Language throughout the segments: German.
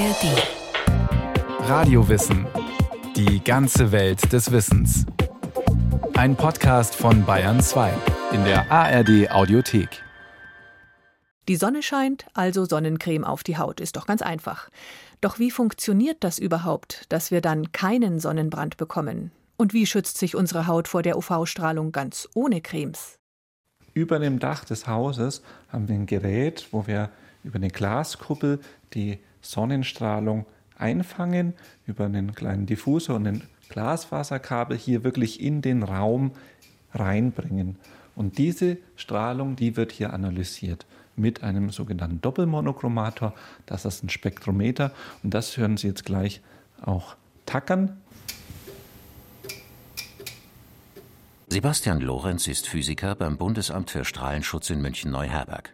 ARD. Radiowissen. Die ganze Welt des Wissens. Ein Podcast von Bayern 2 in der ARD Audiothek. Die Sonne scheint, also Sonnencreme auf die Haut, ist doch ganz einfach. Doch wie funktioniert das überhaupt, dass wir dann keinen Sonnenbrand bekommen? Und wie schützt sich unsere Haut vor der UV-Strahlung ganz ohne Cremes? Über dem Dach des Hauses haben wir ein Gerät, wo wir über eine Glaskuppel die Sonnenstrahlung einfangen, über einen kleinen Diffusor und ein Glasfaserkabel hier wirklich in den Raum reinbringen. Und diese Strahlung, die wird hier analysiert mit einem sogenannten Doppelmonochromator. Das ist ein Spektrometer und das hören Sie jetzt gleich auch tackern. Sebastian Lorenz ist Physiker beim Bundesamt für Strahlenschutz in München-Neuherberg.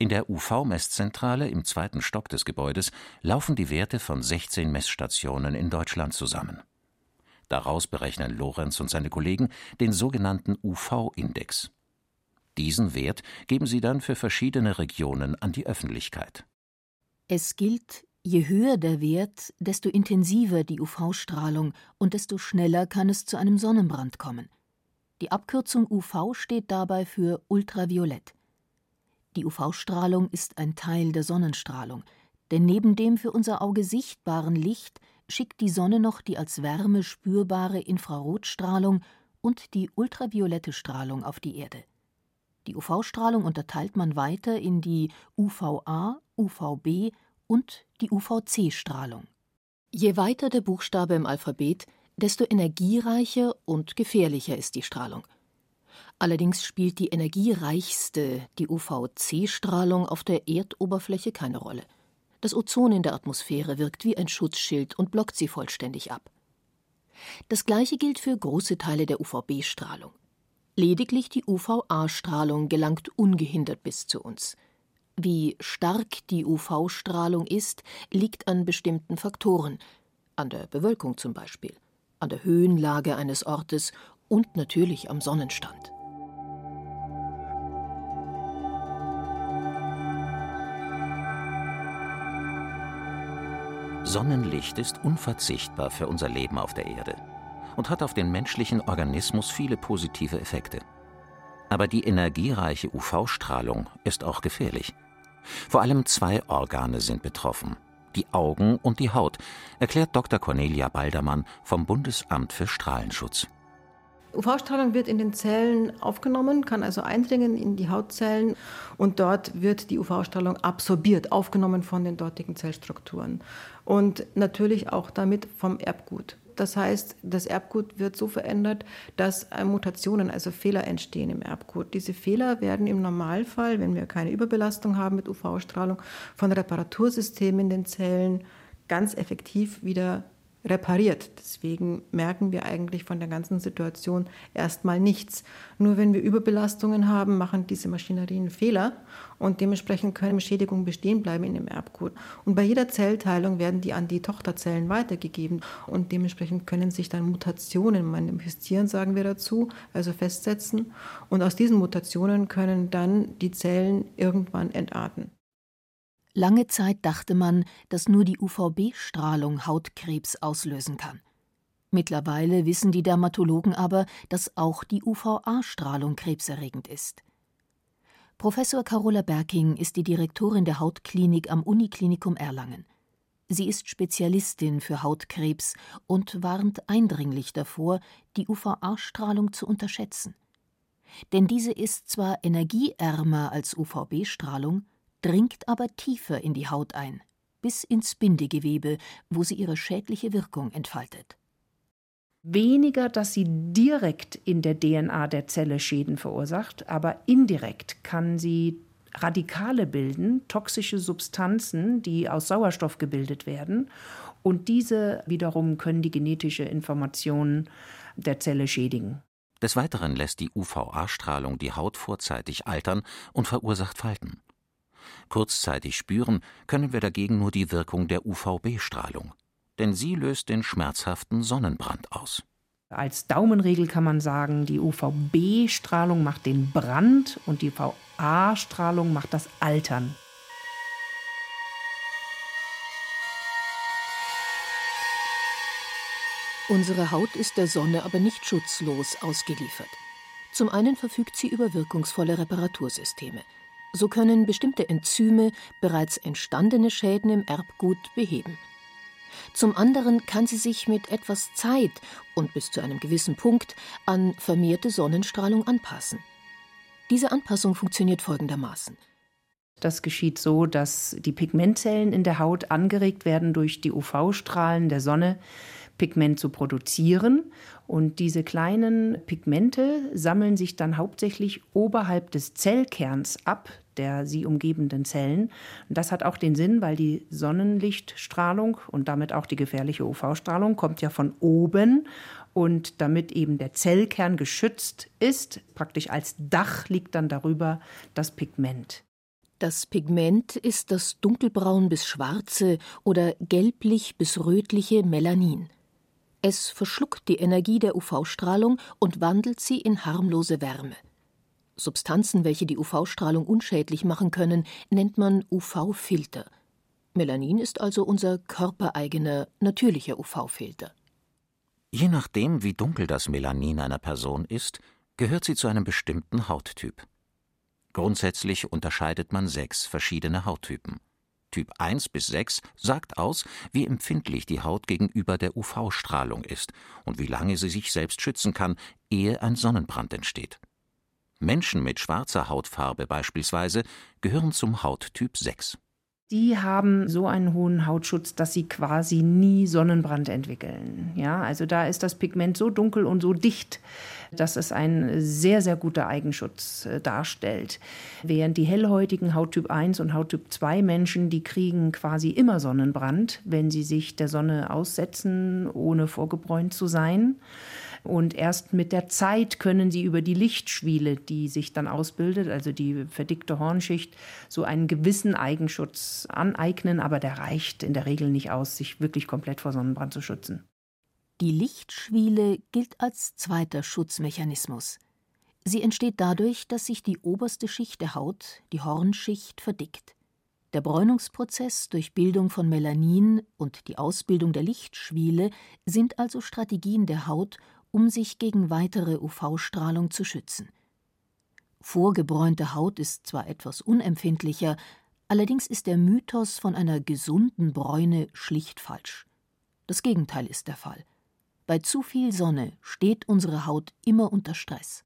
In der UV-Messzentrale im zweiten Stock des Gebäudes laufen die Werte von 16 Messstationen in Deutschland zusammen. Daraus berechnen Lorenz und seine Kollegen den sogenannten UV-Index. Diesen Wert geben sie dann für verschiedene Regionen an die Öffentlichkeit. Es gilt, je höher der Wert, desto intensiver die UV-Strahlung und desto schneller kann es zu einem Sonnenbrand kommen. Die Abkürzung UV steht dabei für Ultraviolett. Die UV-Strahlung ist ein Teil der Sonnenstrahlung, denn neben dem für unser Auge sichtbaren Licht schickt die Sonne noch die als Wärme spürbare Infrarotstrahlung und die ultraviolette Strahlung auf die Erde. Die UV-Strahlung unterteilt man weiter in die UVA, UVB und die UVC-Strahlung. Je weiter der Buchstabe im Alphabet, desto energiereicher und gefährlicher ist die Strahlung. Allerdings spielt die energiereichste, die UVC-Strahlung, auf der Erdoberfläche keine Rolle. Das Ozon in der Atmosphäre wirkt wie ein Schutzschild und blockt sie vollständig ab. Das gleiche gilt für große Teile der UVB-Strahlung. Lediglich die UVA-Strahlung gelangt ungehindert bis zu uns. Wie stark die UV-Strahlung ist, liegt an bestimmten Faktoren, an der Bewölkung zum Beispiel an der Höhenlage eines Ortes und natürlich am Sonnenstand. Sonnenlicht ist unverzichtbar für unser Leben auf der Erde und hat auf den menschlichen Organismus viele positive Effekte. Aber die energiereiche UV-Strahlung ist auch gefährlich. Vor allem zwei Organe sind betroffen, die Augen und die Haut, erklärt Dr. Cornelia Baldermann vom Bundesamt für Strahlenschutz. UV-Strahlung wird in den Zellen aufgenommen, kann also eindringen in die Hautzellen und dort wird die UV-Strahlung absorbiert, aufgenommen von den dortigen Zellstrukturen und natürlich auch damit vom Erbgut. Das heißt, das Erbgut wird so verändert, dass Mutationen, also Fehler entstehen im Erbgut. Diese Fehler werden im Normalfall, wenn wir keine Überbelastung haben mit UV-Strahlung, von Reparatursystemen in den Zellen ganz effektiv wieder repariert. Deswegen merken wir eigentlich von der ganzen Situation erstmal nichts. Nur wenn wir Überbelastungen haben, machen diese Maschinerien Fehler und dementsprechend können Schädigungen bestehen bleiben in dem Erbgut. Und bei jeder Zellteilung werden die an die Tochterzellen weitergegeben und dementsprechend können sich dann Mutationen manifestieren, sagen wir dazu, also festsetzen. Und aus diesen Mutationen können dann die Zellen irgendwann entarten. Lange Zeit dachte man, dass nur die UVB-Strahlung Hautkrebs auslösen kann. Mittlerweile wissen die Dermatologen aber, dass auch die UVA-Strahlung krebserregend ist. Professor Carola Berking ist die Direktorin der Hautklinik am Uniklinikum Erlangen. Sie ist Spezialistin für Hautkrebs und warnt eindringlich davor, die UVA-Strahlung zu unterschätzen. Denn diese ist zwar energieärmer als UVB-Strahlung, dringt aber tiefer in die Haut ein, bis ins Bindegewebe, wo sie ihre schädliche Wirkung entfaltet. Weniger, dass sie direkt in der DNA der Zelle Schäden verursacht, aber indirekt kann sie Radikale bilden, toxische Substanzen, die aus Sauerstoff gebildet werden. Und diese wiederum können die genetische Information der Zelle schädigen. Des Weiteren lässt die UVA-Strahlung die Haut vorzeitig altern und verursacht Falten kurzzeitig spüren, können wir dagegen nur die Wirkung der UVB-Strahlung. Denn sie löst den schmerzhaften Sonnenbrand aus. Als Daumenregel kann man sagen, die UVB-Strahlung macht den Brand und die VA-Strahlung macht das Altern. Unsere Haut ist der Sonne aber nicht schutzlos ausgeliefert. Zum einen verfügt sie über wirkungsvolle Reparatursysteme. So können bestimmte Enzyme bereits entstandene Schäden im Erbgut beheben. Zum anderen kann sie sich mit etwas Zeit und bis zu einem gewissen Punkt an vermehrte Sonnenstrahlung anpassen. Diese Anpassung funktioniert folgendermaßen. Das geschieht so, dass die Pigmentzellen in der Haut angeregt werden durch die UV-Strahlen der Sonne, Pigment zu produzieren. Und diese kleinen Pigmente sammeln sich dann hauptsächlich oberhalb des Zellkerns ab, der sie umgebenden Zellen. Und das hat auch den Sinn, weil die Sonnenlichtstrahlung und damit auch die gefährliche UV-Strahlung kommt ja von oben. Und damit eben der Zellkern geschützt ist, praktisch als Dach liegt dann darüber das Pigment. Das Pigment ist das dunkelbraun bis schwarze oder gelblich bis rötliche Melanin. Es verschluckt die Energie der UV-Strahlung und wandelt sie in harmlose Wärme. Substanzen, welche die UV-Strahlung unschädlich machen können, nennt man UV-Filter. Melanin ist also unser körpereigener, natürlicher UV-Filter. Je nachdem, wie dunkel das Melanin einer Person ist, gehört sie zu einem bestimmten Hauttyp. Grundsätzlich unterscheidet man sechs verschiedene Hauttypen. Typ 1 bis 6 sagt aus, wie empfindlich die Haut gegenüber der UV-Strahlung ist und wie lange sie sich selbst schützen kann, ehe ein Sonnenbrand entsteht. Menschen mit schwarzer Hautfarbe beispielsweise gehören zum Hauttyp 6. Die haben so einen hohen Hautschutz, dass sie quasi nie Sonnenbrand entwickeln. Ja, also da ist das Pigment so dunkel und so dicht, dass es ein sehr, sehr guter Eigenschutz äh, darstellt. Während die hellhäutigen Hauttyp 1 und Hauttyp 2 Menschen, die kriegen quasi immer Sonnenbrand, wenn sie sich der Sonne aussetzen, ohne vorgebräunt zu sein. Und erst mit der Zeit können sie über die Lichtschwiele, die sich dann ausbildet, also die verdickte Hornschicht, so einen gewissen Eigenschutz aneignen. Aber der reicht in der Regel nicht aus, sich wirklich komplett vor Sonnenbrand zu schützen. Die Lichtschwiele gilt als zweiter Schutzmechanismus. Sie entsteht dadurch, dass sich die oberste Schicht der Haut, die Hornschicht, verdickt. Der Bräunungsprozess durch Bildung von Melanin und die Ausbildung der Lichtschwiele sind also Strategien der Haut, um sich gegen weitere UV-Strahlung zu schützen. Vorgebräunte Haut ist zwar etwas unempfindlicher, allerdings ist der Mythos von einer gesunden Bräune schlicht falsch. Das Gegenteil ist der Fall. Bei zu viel Sonne steht unsere Haut immer unter Stress.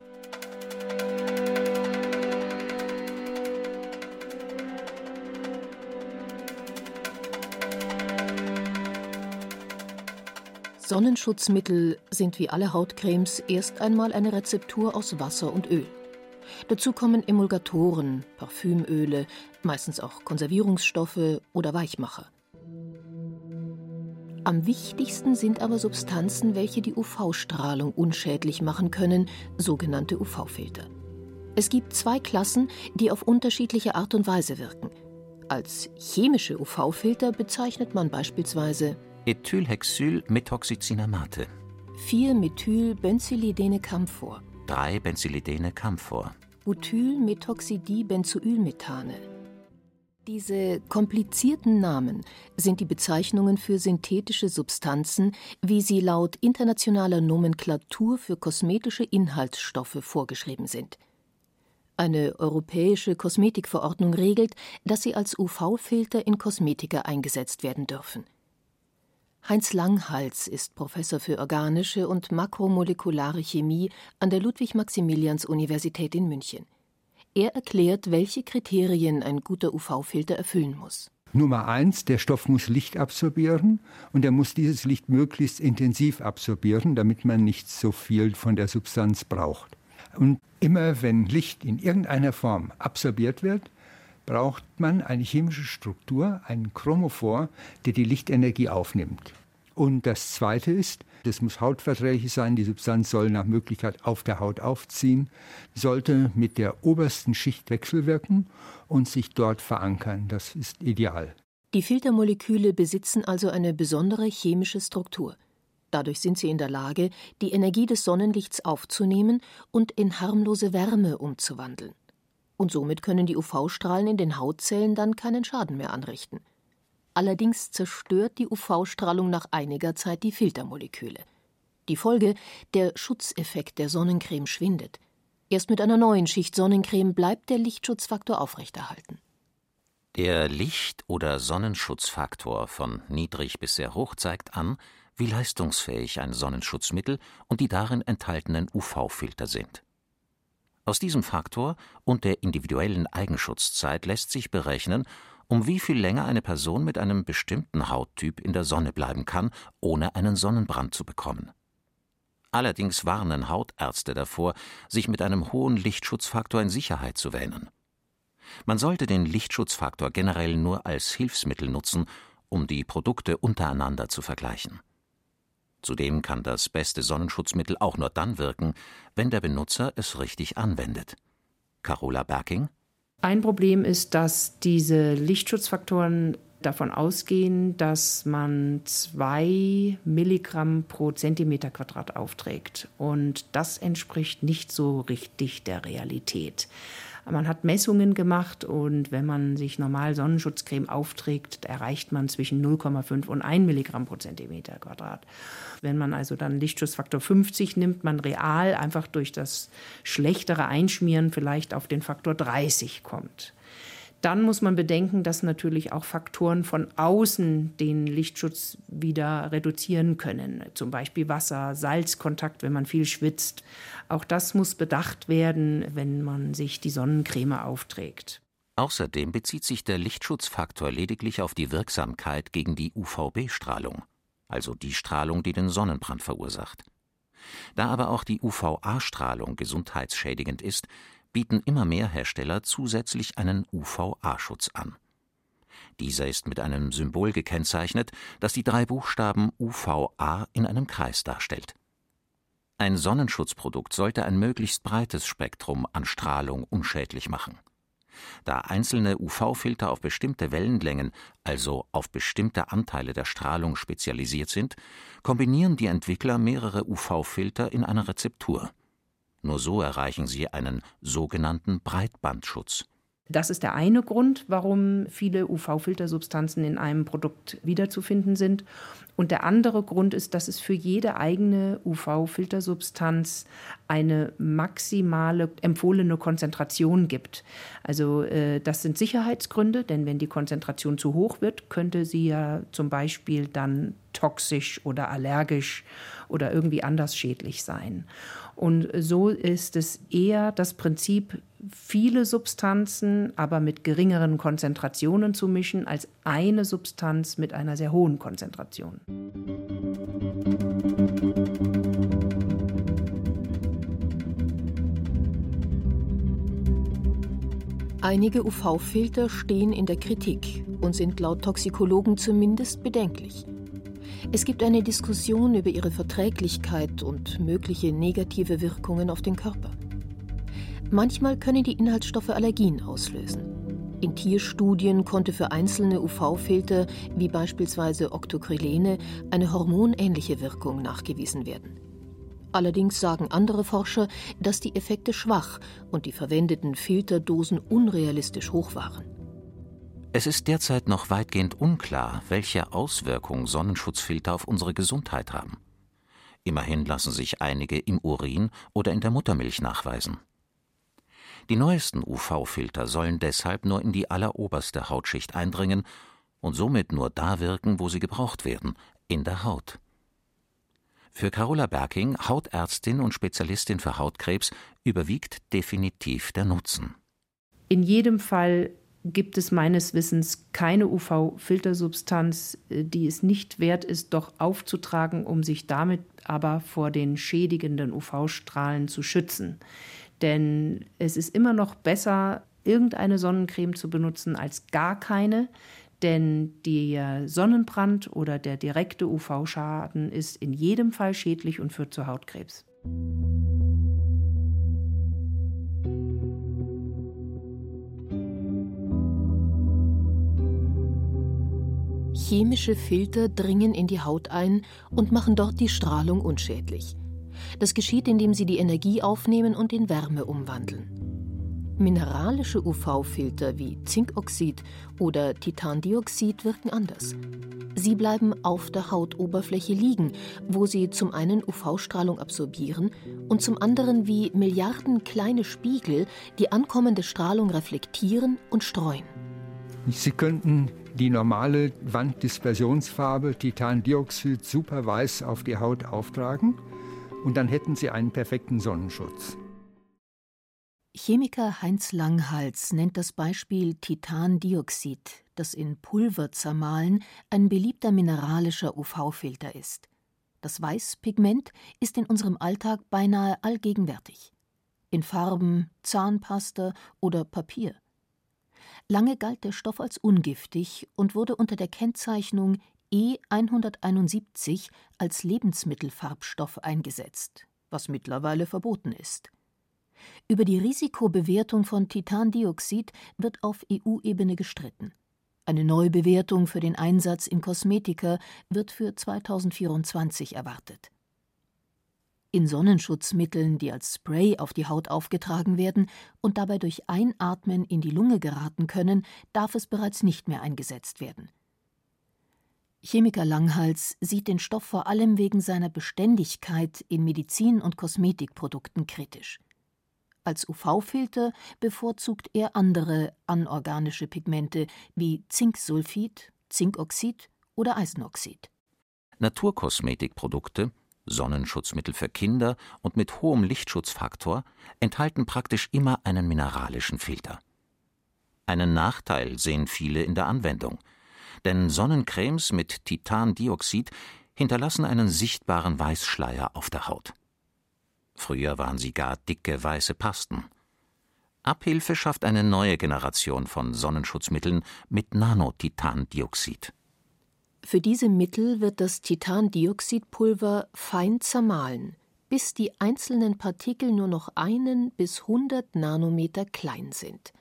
Sonnenschutzmittel sind wie alle Hautcremes erst einmal eine Rezeptur aus Wasser und Öl. Dazu kommen Emulgatoren, Parfümöle, meistens auch Konservierungsstoffe oder Weichmacher. Am wichtigsten sind aber Substanzen, welche die UV-Strahlung unschädlich machen können, sogenannte UV-Filter. Es gibt zwei Klassen, die auf unterschiedliche Art und Weise wirken. Als chemische UV-Filter bezeichnet man beispielsweise Ethylhexylmethoxycinamate, 4-Methyl-Benzylidene-Camphor, 3-Benzylidene-Camphor, Butyl-Methoxydibenzoylmethane. Diese komplizierten Namen sind die Bezeichnungen für synthetische Substanzen, wie sie laut internationaler Nomenklatur für kosmetische Inhaltsstoffe vorgeschrieben sind. Eine europäische Kosmetikverordnung regelt, dass sie als UV-Filter in Kosmetika eingesetzt werden dürfen. Heinz Langhals ist Professor für organische und makromolekulare Chemie an der Ludwig-Maximilians-Universität in München. Er erklärt, welche Kriterien ein guter UV-Filter erfüllen muss. Nummer eins, der Stoff muss Licht absorbieren und er muss dieses Licht möglichst intensiv absorbieren, damit man nicht so viel von der Substanz braucht. Und immer wenn Licht in irgendeiner Form absorbiert wird, braucht man eine chemische Struktur, einen Chromophor, der die Lichtenergie aufnimmt. Und das Zweite ist, es muss hautverträglich sein, die Substanz soll nach Möglichkeit auf der Haut aufziehen, sollte mit der obersten Schicht wechselwirken und sich dort verankern. Das ist ideal. Die Filtermoleküle besitzen also eine besondere chemische Struktur. Dadurch sind sie in der Lage, die Energie des Sonnenlichts aufzunehmen und in harmlose Wärme umzuwandeln und somit können die UV-Strahlen in den Hautzellen dann keinen Schaden mehr anrichten. Allerdings zerstört die UV-Strahlung nach einiger Zeit die Filtermoleküle. Die Folge, der Schutzeffekt der Sonnencreme schwindet. Erst mit einer neuen Schicht Sonnencreme bleibt der Lichtschutzfaktor aufrechterhalten. Der Licht- oder Sonnenschutzfaktor von niedrig bis sehr hoch zeigt an, wie leistungsfähig ein Sonnenschutzmittel und die darin enthaltenen UV-Filter sind. Aus diesem Faktor und der individuellen Eigenschutzzeit lässt sich berechnen, um wie viel länger eine Person mit einem bestimmten Hauttyp in der Sonne bleiben kann, ohne einen Sonnenbrand zu bekommen. Allerdings warnen Hautärzte davor, sich mit einem hohen Lichtschutzfaktor in Sicherheit zu wähnen. Man sollte den Lichtschutzfaktor generell nur als Hilfsmittel nutzen, um die Produkte untereinander zu vergleichen. Zudem kann das beste Sonnenschutzmittel auch nur dann wirken, wenn der Benutzer es richtig anwendet. Carola Berking ein Problem ist, dass diese Lichtschutzfaktoren davon ausgehen, dass man zwei Milligramm pro Zentimeter Quadrat aufträgt. Und das entspricht nicht so richtig der Realität. Man hat Messungen gemacht und wenn man sich normal Sonnenschutzcreme aufträgt, erreicht man zwischen 0,5 und 1 Milligramm pro Zentimeter Quadrat. Wenn man also dann Lichtschutzfaktor 50 nimmt, man real einfach durch das schlechtere Einschmieren vielleicht auf den Faktor 30 kommt. Dann muss man bedenken, dass natürlich auch Faktoren von außen den Lichtschutz wieder reduzieren können. Zum Beispiel Wasser, Salzkontakt, wenn man viel schwitzt. Auch das muss bedacht werden, wenn man sich die Sonnencreme aufträgt. Außerdem bezieht sich der Lichtschutzfaktor lediglich auf die Wirksamkeit gegen die UVB-Strahlung, also die Strahlung, die den Sonnenbrand verursacht. Da aber auch die UVA-Strahlung gesundheitsschädigend ist, bieten immer mehr Hersteller zusätzlich einen UVA-Schutz an. Dieser ist mit einem Symbol gekennzeichnet, das die drei Buchstaben UVA in einem Kreis darstellt. Ein Sonnenschutzprodukt sollte ein möglichst breites Spektrum an Strahlung unschädlich machen. Da einzelne UV-Filter auf bestimmte Wellenlängen, also auf bestimmte Anteile der Strahlung spezialisiert sind, kombinieren die Entwickler mehrere UV-Filter in einer Rezeptur. Nur so erreichen sie einen sogenannten Breitbandschutz. Das ist der eine Grund, warum viele UV-Filtersubstanzen in einem Produkt wiederzufinden sind. Und der andere Grund ist, dass es für jede eigene UV-Filtersubstanz eine maximale empfohlene Konzentration gibt. Also äh, das sind Sicherheitsgründe, denn wenn die Konzentration zu hoch wird, könnte sie ja zum Beispiel dann toxisch oder allergisch oder irgendwie anders schädlich sein. Und so ist es eher das Prinzip, viele Substanzen, aber mit geringeren Konzentrationen zu mischen, als eine Substanz mit einer sehr hohen Konzentration. Einige UV-Filter stehen in der Kritik und sind laut Toxikologen zumindest bedenklich. Es gibt eine Diskussion über ihre Verträglichkeit und mögliche negative Wirkungen auf den Körper. Manchmal können die Inhaltsstoffe Allergien auslösen. In Tierstudien konnte für einzelne UV-Filter, wie beispielsweise Octocrylene, eine hormonähnliche Wirkung nachgewiesen werden. Allerdings sagen andere Forscher, dass die Effekte schwach und die verwendeten Filterdosen unrealistisch hoch waren. Es ist derzeit noch weitgehend unklar, welche Auswirkungen Sonnenschutzfilter auf unsere Gesundheit haben. Immerhin lassen sich einige im Urin oder in der Muttermilch nachweisen. Die neuesten UV-Filter sollen deshalb nur in die alleroberste Hautschicht eindringen und somit nur da wirken, wo sie gebraucht werden, in der Haut. Für Carola Berking, Hautärztin und Spezialistin für Hautkrebs, überwiegt definitiv der Nutzen. In jedem Fall gibt es meines Wissens keine UV-Filtersubstanz, äh, die es nicht wert ist, doch aufzutragen, um sich damit aber vor den schädigenden UV-Strahlen zu schützen. Denn es ist immer noch besser, irgendeine Sonnencreme zu benutzen als gar keine. Denn der Sonnenbrand oder der direkte UV-Schaden ist in jedem Fall schädlich und führt zu Hautkrebs. Chemische Filter dringen in die Haut ein und machen dort die Strahlung unschädlich. Das geschieht, indem sie die Energie aufnehmen und in Wärme umwandeln. Mineralische UV-Filter wie Zinkoxid oder Titandioxid wirken anders. Sie bleiben auf der Hautoberfläche liegen, wo sie zum einen UV-Strahlung absorbieren und zum anderen wie Milliarden kleine Spiegel die ankommende Strahlung reflektieren und streuen. Sie könnten die normale Wanddispersionsfarbe Titandioxid super weiß auf die Haut auftragen und dann hätten Sie einen perfekten Sonnenschutz. Chemiker Heinz Langhals nennt das Beispiel Titandioxid, das in Pulver zermahlen ein beliebter mineralischer UV-Filter ist. Das Weißpigment ist in unserem Alltag beinahe allgegenwärtig. In Farben, Zahnpasta oder Papier. Lange galt der Stoff als ungiftig und wurde unter der Kennzeichnung E171 als Lebensmittelfarbstoff eingesetzt, was mittlerweile verboten ist. Über die Risikobewertung von Titandioxid wird auf EU-Ebene gestritten. Eine Neubewertung für den Einsatz in Kosmetika wird für 2024 erwartet. In Sonnenschutzmitteln, die als Spray auf die Haut aufgetragen werden und dabei durch Einatmen in die Lunge geraten können, darf es bereits nicht mehr eingesetzt werden. Chemiker Langhals sieht den Stoff vor allem wegen seiner Beständigkeit in Medizin- und Kosmetikprodukten kritisch. Als UV-Filter bevorzugt er andere anorganische Pigmente wie Zinksulfid, Zinkoxid oder Eisenoxid. Naturkosmetikprodukte, Sonnenschutzmittel für Kinder und mit hohem Lichtschutzfaktor enthalten praktisch immer einen mineralischen Filter. Einen Nachteil sehen viele in der Anwendung, denn Sonnencremes mit Titandioxid hinterlassen einen sichtbaren Weißschleier auf der Haut. Früher waren sie gar dicke weiße Pasten. Abhilfe schafft eine neue Generation von Sonnenschutzmitteln mit Nanotitandioxid. Für diese Mittel wird das Titandioxidpulver fein zermahlen, bis die einzelnen Partikel nur noch einen bis hundert Nanometer klein sind.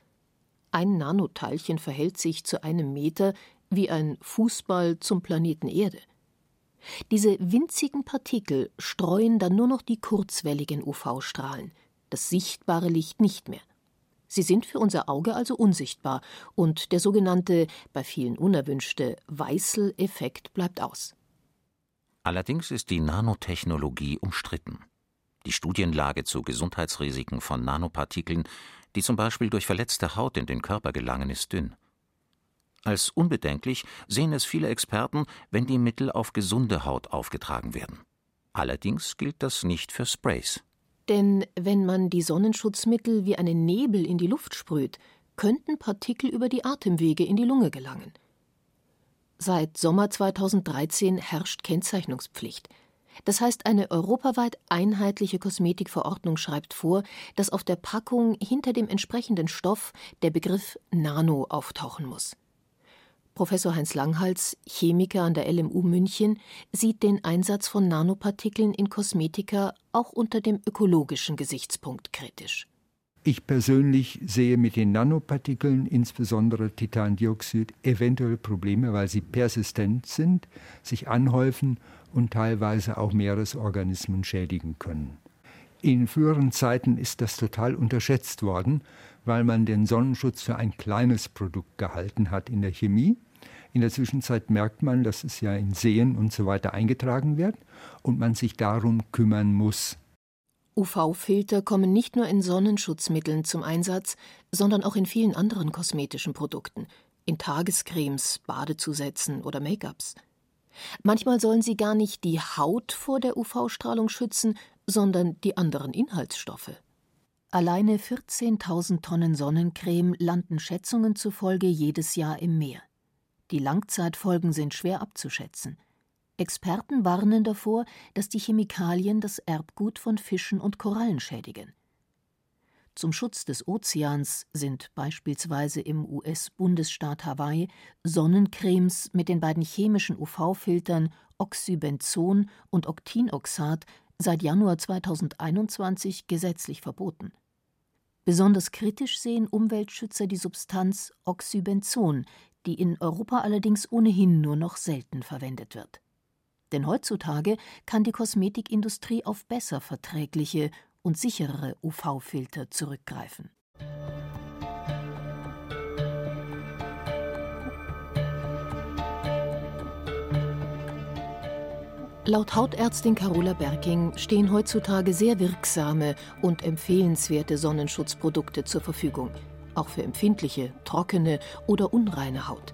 Ein Nanoteilchen verhält sich zu einem Meter wie ein Fußball zum Planeten Erde. Diese winzigen Partikel streuen dann nur noch die kurzwelligen UV-Strahlen, das sichtbare Licht nicht mehr. Sie sind für unser Auge also unsichtbar und der sogenannte, bei vielen unerwünschte Weißel-Effekt bleibt aus. Allerdings ist die Nanotechnologie umstritten. Die Studienlage zu Gesundheitsrisiken von Nanopartikeln, die zum Beispiel durch verletzte Haut in den Körper gelangen, ist dünn. Als unbedenklich sehen es viele Experten, wenn die Mittel auf gesunde Haut aufgetragen werden. Allerdings gilt das nicht für Sprays. Denn wenn man die Sonnenschutzmittel wie einen Nebel in die Luft sprüht, könnten Partikel über die Atemwege in die Lunge gelangen. Seit Sommer 2013 herrscht Kennzeichnungspflicht. Das heißt, eine europaweit einheitliche Kosmetikverordnung schreibt vor, dass auf der Packung hinter dem entsprechenden Stoff der Begriff Nano auftauchen muss. Professor Heinz Langhals, Chemiker an der LMU München, sieht den Einsatz von Nanopartikeln in Kosmetika auch unter dem ökologischen Gesichtspunkt kritisch. Ich persönlich sehe mit den Nanopartikeln, insbesondere Titandioxid, eventuell Probleme, weil sie persistent sind, sich anhäufen und teilweise auch Meeresorganismen schädigen können. In früheren Zeiten ist das total unterschätzt worden, weil man den Sonnenschutz für ein kleines Produkt gehalten hat in der Chemie. In der Zwischenzeit merkt man, dass es ja in Seen und so weiter eingetragen wird und man sich darum kümmern muss. UV-Filter kommen nicht nur in Sonnenschutzmitteln zum Einsatz, sondern auch in vielen anderen kosmetischen Produkten, in Tagescremes, Badezusätzen oder Make-ups. Manchmal sollen sie gar nicht die Haut vor der UV-Strahlung schützen, sondern die anderen Inhaltsstoffe. Alleine 14.000 Tonnen Sonnencreme landen Schätzungen zufolge jedes Jahr im Meer. Die Langzeitfolgen sind schwer abzuschätzen. Experten warnen davor, dass die Chemikalien das Erbgut von Fischen und Korallen schädigen. Zum Schutz des Ozeans sind beispielsweise im US-Bundesstaat Hawaii Sonnencremes mit den beiden chemischen UV-Filtern Oxybenzon und Octinoxat seit Januar 2021 gesetzlich verboten. Besonders kritisch sehen Umweltschützer die Substanz Oxybenzon, die in Europa allerdings ohnehin nur noch selten verwendet wird. Denn heutzutage kann die Kosmetikindustrie auf besser verträgliche und sicherere UV-Filter zurückgreifen. Laut Hautärztin Carola Berking stehen heutzutage sehr wirksame und empfehlenswerte Sonnenschutzprodukte zur Verfügung, auch für empfindliche, trockene oder unreine Haut.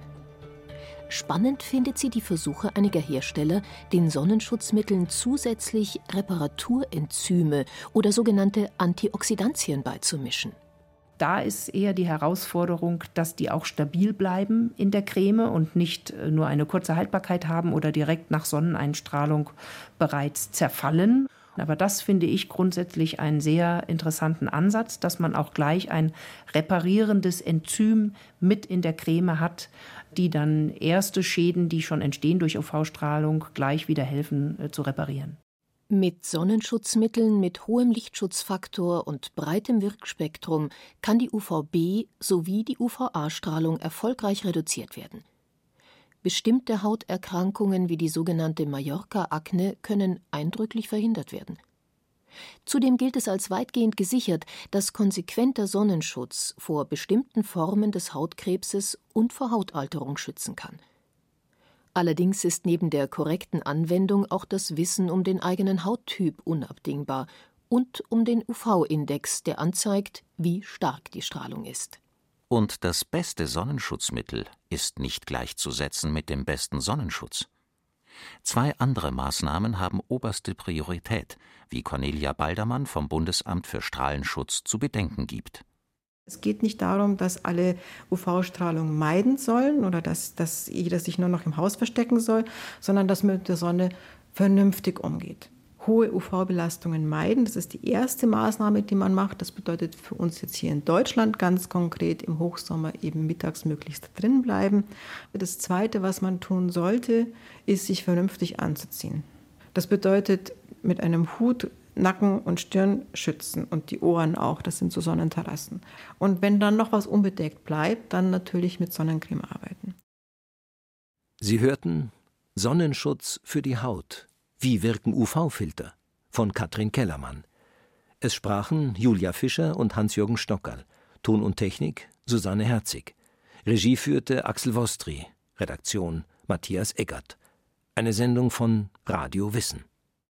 Spannend findet sie die Versuche einiger Hersteller, den Sonnenschutzmitteln zusätzlich Reparaturenzyme oder sogenannte Antioxidantien beizumischen. Da ist eher die Herausforderung, dass die auch stabil bleiben in der Creme und nicht äh, nur eine kurze Haltbarkeit haben oder direkt nach Sonneneinstrahlung bereits zerfallen. Aber das finde ich grundsätzlich einen sehr interessanten Ansatz, dass man auch gleich ein reparierendes Enzym mit in der Creme hat, die dann erste Schäden, die schon entstehen durch UV-Strahlung, gleich wieder helfen äh, zu reparieren. Mit Sonnenschutzmitteln mit hohem Lichtschutzfaktor und breitem Wirkspektrum kann die UVB sowie die UVA-Strahlung erfolgreich reduziert werden. Bestimmte Hauterkrankungen wie die sogenannte Mallorca-Akne können eindrücklich verhindert werden. Zudem gilt es als weitgehend gesichert, dass konsequenter Sonnenschutz vor bestimmten Formen des Hautkrebses und vor Hautalterung schützen kann. Allerdings ist neben der korrekten Anwendung auch das Wissen um den eigenen Hauttyp unabdingbar und um den UV-Index, der anzeigt, wie stark die Strahlung ist. Und das beste Sonnenschutzmittel ist nicht gleichzusetzen mit dem besten Sonnenschutz. Zwei andere Maßnahmen haben oberste Priorität, wie Cornelia Baldermann vom Bundesamt für Strahlenschutz zu bedenken gibt. Es geht nicht darum, dass alle UV-Strahlung meiden sollen oder dass, dass jeder sich nur noch im Haus verstecken soll, sondern dass man mit der Sonne vernünftig umgeht. Hohe UV-Belastungen meiden, das ist die erste Maßnahme, die man macht. Das bedeutet für uns jetzt hier in Deutschland ganz konkret im Hochsommer eben mittags möglichst drin bleiben. Das zweite, was man tun sollte, ist, sich vernünftig anzuziehen. Das bedeutet, mit einem Hut Nacken und Stirn schützen und die Ohren auch. Das sind so Sonnenterrassen. Und wenn dann noch was unbedeckt bleibt, dann natürlich mit Sonnencreme arbeiten. Sie hörten Sonnenschutz für die Haut. Wie wirken UV-Filter? von Katrin Kellermann. Es sprachen Julia Fischer und Hans-Jürgen Stockerl. Ton und Technik Susanne Herzig. Regie führte Axel Wostri. Redaktion Matthias Eggert. Eine Sendung von Radio Wissen.